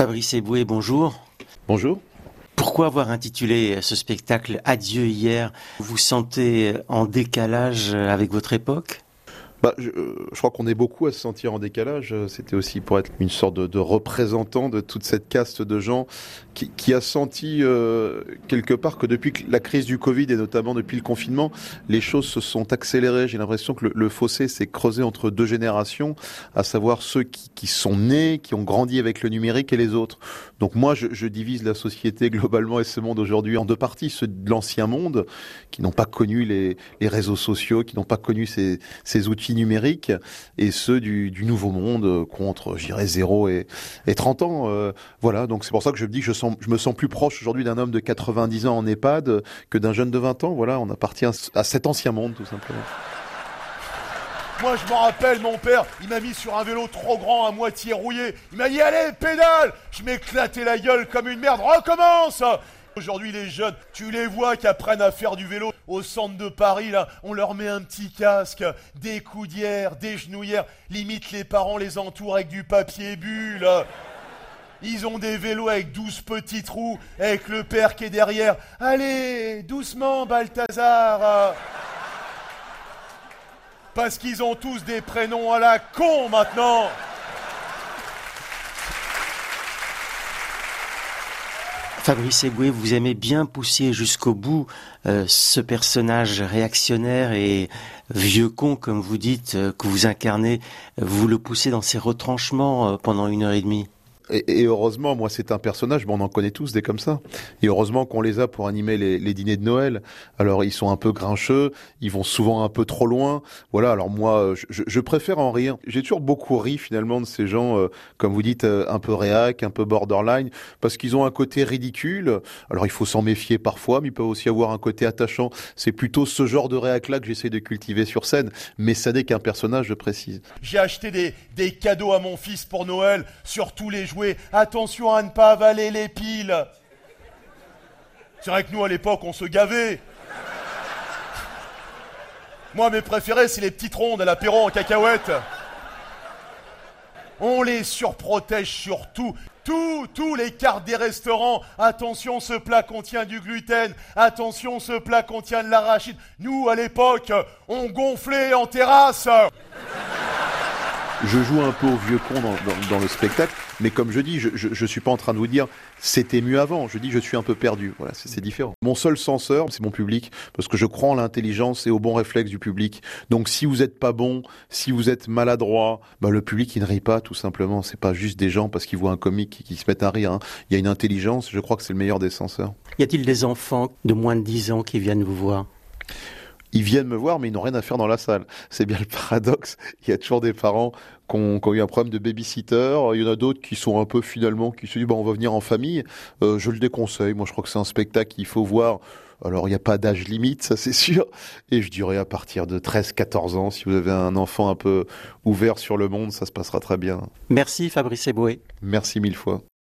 Fabrice Eboué, bonjour. Bonjour. Pourquoi avoir intitulé ce spectacle Adieu hier? Vous vous sentez en décalage avec votre époque? Bah, je, euh, je, crois qu'on est beaucoup à se sentir en décalage. C'était aussi pour être une sorte de, de, représentant de toute cette caste de gens qui, qui a senti euh, quelque part que depuis la crise du Covid et notamment depuis le confinement, les choses se sont accélérées. J'ai l'impression que le, le fossé s'est creusé entre deux générations, à savoir ceux qui, qui, sont nés, qui ont grandi avec le numérique et les autres. Donc moi, je, je divise la société globalement et ce monde aujourd'hui en deux parties. Ceux de l'ancien monde, qui n'ont pas connu les, les réseaux sociaux, qui n'ont pas connu ces, ces outils numériques et ceux du, nouveau monde contre, je dirais, 0 et, et 30 ans. Euh, voilà, donc c'est pour ça que je me dis que je, sens, je me sens plus proche aujourd'hui d'un homme de 90 ans en EHPAD que d'un jeune de 20 ans. Voilà, on appartient à cet ancien monde, tout simplement. Moi, je m'en rappelle, mon père, il m'a mis sur un vélo trop grand, à moitié rouillé. Il m'a dit, allez, pédale Je m'éclatais la gueule comme une merde. Recommence Aujourd'hui, les jeunes, tu les vois qui apprennent à faire du vélo au centre de Paris, là, on leur met un petit casque, des coudières, des genouillères, limite les parents les entourent avec du papier bulle. Ils ont des vélos avec douze petits trous, avec le père qui est derrière. Allez, doucement, Balthazar. Parce qu'ils ont tous des prénoms à la con maintenant. Fabrice Eboué, vous aimez bien pousser jusqu'au bout euh, ce personnage réactionnaire et vieux con, comme vous dites, euh, que vous incarnez. Vous le poussez dans ses retranchements euh, pendant une heure et demie. Et, heureusement, moi, c'est un personnage, mais on en connaît tous des comme ça. Et heureusement qu'on les a pour animer les, les, dîners de Noël. Alors, ils sont un peu grincheux, ils vont souvent un peu trop loin. Voilà, alors moi, je, je préfère en rire. J'ai toujours beaucoup ri, finalement, de ces gens, euh, comme vous dites, euh, un peu réac, un peu borderline, parce qu'ils ont un côté ridicule. Alors, il faut s'en méfier parfois, mais ils peuvent aussi avoir un côté attachant. C'est plutôt ce genre de réac-là que j'essaie de cultiver sur scène. Mais ça n'est qu'un personnage, je précise. J'ai acheté des, des cadeaux à mon fils pour Noël, sur tous les jouets Attention à ne pas avaler les piles. C'est vrai que nous, à l'époque, on se gavait. Moi, mes préférés, c'est les petites rondes à l'apéro en cacahuète. On les surprotège surtout. Tous, tous les cartes des restaurants. Attention, ce plat contient du gluten. Attention, ce plat contient de l'arachide. Nous, à l'époque, on gonflait en terrasse je joue un peu au vieux con dans, le spectacle, mais comme je dis, je, je, suis pas en train de vous dire c'était mieux avant. Je dis je suis un peu perdu. Voilà, c'est différent. Mon seul censeur, c'est mon public, parce que je crois en l'intelligence et au bon réflexe du public. Donc si vous êtes pas bon, si vous êtes maladroit, bah, le public il ne rit pas tout simplement. C'est pas juste des gens parce qu'ils voient un comique qui, qui se mettent à rire. Hein. Il y a une intelligence. Je crois que c'est le meilleur des censeurs. Y a-t-il des enfants de moins de 10 ans qui viennent vous voir? Ils viennent me voir, mais ils n'ont rien à faire dans la salle. C'est bien le paradoxe. Il y a toujours des parents qui ont, qui ont eu un problème de babysitter. Il y en a d'autres qui sont un peu finalement, qui se disent, bah, on va venir en famille. Euh, je le déconseille. Moi, je crois que c'est un spectacle qu'il faut voir. Alors, il n'y a pas d'âge limite, ça c'est sûr. Et je dirais à partir de 13-14 ans, si vous avez un enfant un peu ouvert sur le monde, ça se passera très bien. Merci Fabrice Eboué. Merci mille fois.